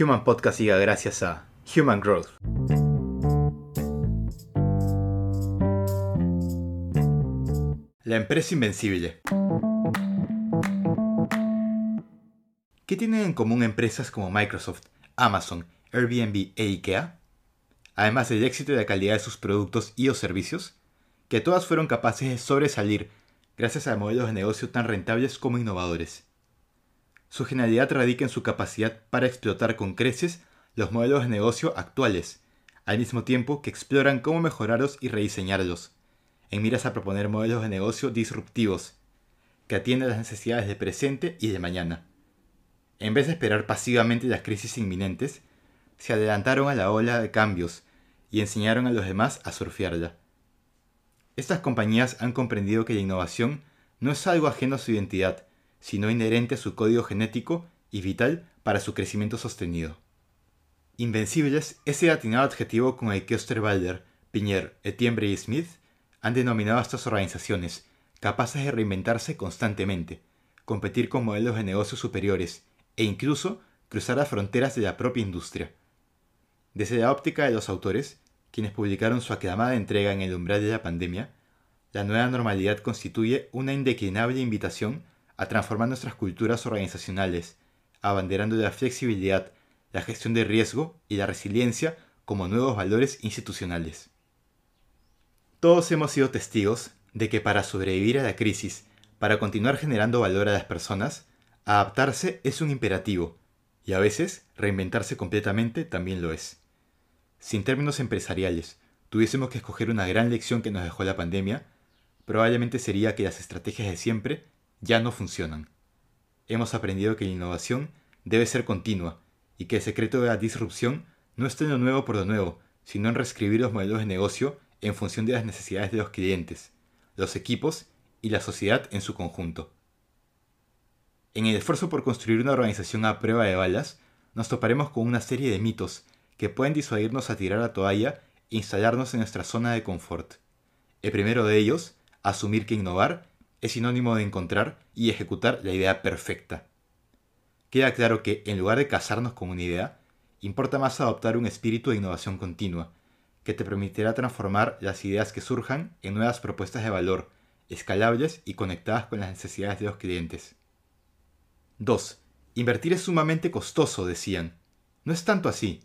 Human Podcast llega gracias a Human Growth. La empresa invencible. ¿Qué tienen en común empresas como Microsoft, Amazon, Airbnb e IKEA? Además del éxito y la calidad de sus productos y o servicios, que todas fueron capaces de sobresalir gracias a modelos de negocio tan rentables como innovadores. Su genialidad radica en su capacidad para explotar con creces los modelos de negocio actuales, al mismo tiempo que exploran cómo mejorarlos y rediseñarlos, en miras a proponer modelos de negocio disruptivos, que atienden las necesidades del presente y de mañana. En vez de esperar pasivamente las crisis inminentes, se adelantaron a la ola de cambios y enseñaron a los demás a surfearla. Estas compañías han comprendido que la innovación no es algo ajeno a su identidad, sino inherente a su código genético y vital para su crecimiento sostenido. Invencibles es el atinado adjetivo con el que Osterwalder, Piñer, Etienne y Smith han denominado a estas organizaciones, capaces de reinventarse constantemente, competir con modelos de negocios superiores e incluso cruzar las fronteras de la propia industria. Desde la óptica de los autores, quienes publicaron su aclamada entrega en el umbral de la pandemia, la nueva normalidad constituye una indeclinable invitación a transformar nuestras culturas organizacionales, abanderando la flexibilidad, la gestión de riesgo y la resiliencia como nuevos valores institucionales. Todos hemos sido testigos de que para sobrevivir a la crisis, para continuar generando valor a las personas, adaptarse es un imperativo, y a veces reinventarse completamente también lo es. Si en términos empresariales tuviésemos que escoger una gran lección que nos dejó la pandemia, probablemente sería que las estrategias de siempre ya no funcionan. Hemos aprendido que la innovación debe ser continua y que el secreto de la disrupción no está en lo nuevo por lo nuevo, sino en reescribir los modelos de negocio en función de las necesidades de los clientes, los equipos y la sociedad en su conjunto. En el esfuerzo por construir una organización a prueba de balas, nos toparemos con una serie de mitos que pueden disuadirnos a tirar la toalla e instalarnos en nuestra zona de confort. El primero de ellos, asumir que innovar es sinónimo de encontrar y ejecutar la idea perfecta. Queda claro que, en lugar de casarnos con una idea, importa más adoptar un espíritu de innovación continua, que te permitirá transformar las ideas que surjan en nuevas propuestas de valor, escalables y conectadas con las necesidades de los clientes. 2. Invertir es sumamente costoso, decían. No es tanto así.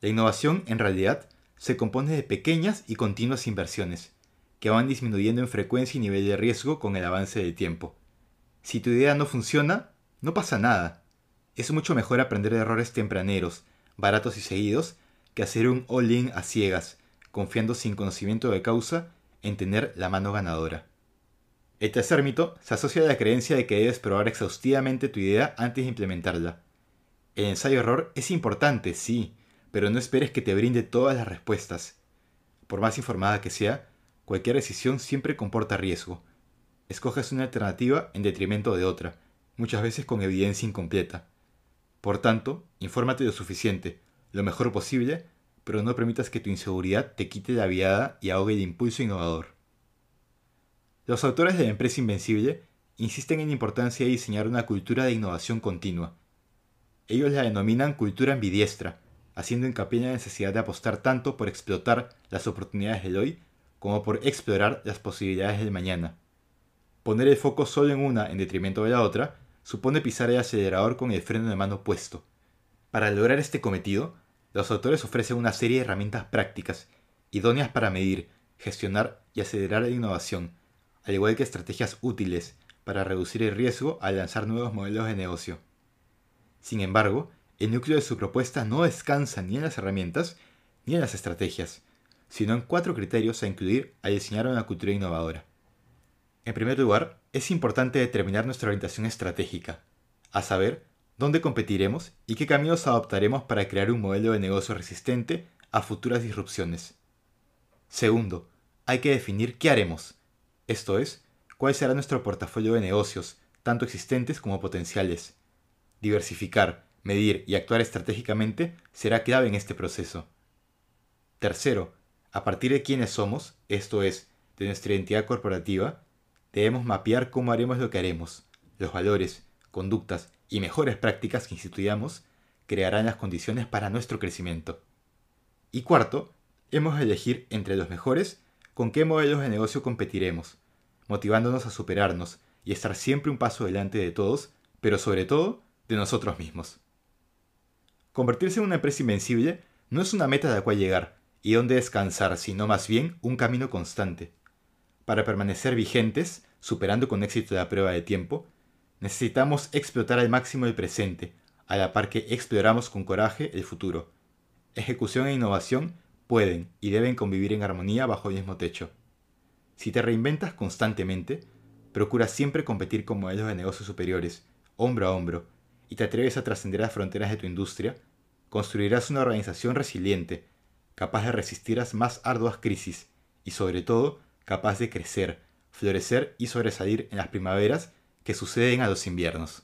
La innovación, en realidad, se compone de pequeñas y continuas inversiones, que van disminuyendo en frecuencia y nivel de riesgo con el avance del tiempo. Si tu idea no funciona, no pasa nada. Es mucho mejor aprender de errores tempraneros, baratos y seguidos, que hacer un all-in a ciegas, confiando sin conocimiento de causa en tener la mano ganadora. El tercer mito se asocia a la creencia de que debes probar exhaustivamente tu idea antes de implementarla. El ensayo-error es importante, sí, pero no esperes que te brinde todas las respuestas. Por más informada que sea, cualquier decisión siempre comporta riesgo. Escoges una alternativa en detrimento de otra, muchas veces con evidencia incompleta. Por tanto, infórmate lo suficiente, lo mejor posible, pero no permitas que tu inseguridad te quite la viada y ahogue el impulso innovador. Los autores de la empresa Invencible insisten en la importancia de diseñar una cultura de innovación continua. Ellos la denominan cultura ambidiestra, haciendo hincapié en la necesidad de apostar tanto por explotar las oportunidades del hoy como por explorar las posibilidades del mañana. Poner el foco solo en una en detrimento de la otra supone pisar el acelerador con el freno de mano puesto. Para lograr este cometido, los autores ofrecen una serie de herramientas prácticas, idóneas para medir, gestionar y acelerar la innovación, al igual que estrategias útiles para reducir el riesgo al lanzar nuevos modelos de negocio. Sin embargo, el núcleo de su propuesta no descansa ni en las herramientas ni en las estrategias, sino en cuatro criterios a incluir al diseñar una cultura innovadora. En primer lugar, es importante determinar nuestra orientación estratégica, a saber, dónde competiremos y qué caminos adoptaremos para crear un modelo de negocio resistente a futuras disrupciones. Segundo, hay que definir qué haremos, esto es, cuál será nuestro portafolio de negocios, tanto existentes como potenciales. Diversificar, medir y actuar estratégicamente será clave en este proceso. Tercero, a partir de quiénes somos, esto es, de nuestra identidad corporativa, debemos mapear cómo haremos lo que haremos, los valores, conductas y mejores prácticas que instituyamos crearán las condiciones para nuestro crecimiento. Y cuarto, hemos de elegir entre los mejores con qué modelos de negocio competiremos, motivándonos a superarnos y estar siempre un paso delante de todos, pero sobre todo de nosotros mismos. Convertirse en una empresa invencible no es una meta a la cual llegar y donde descansar, sino más bien un camino constante. Para permanecer vigentes, superando con éxito la prueba de tiempo, necesitamos explotar al máximo el presente, a la par que exploramos con coraje el futuro. Ejecución e innovación pueden y deben convivir en armonía bajo el mismo techo. Si te reinventas constantemente, procura siempre competir con modelos de negocios superiores, hombro a hombro, y te atreves a trascender las fronteras de tu industria, construirás una organización resiliente, capaz de resistir las más arduas crisis y sobre todo capaz de crecer, florecer y sobresalir en las primaveras que suceden a los inviernos.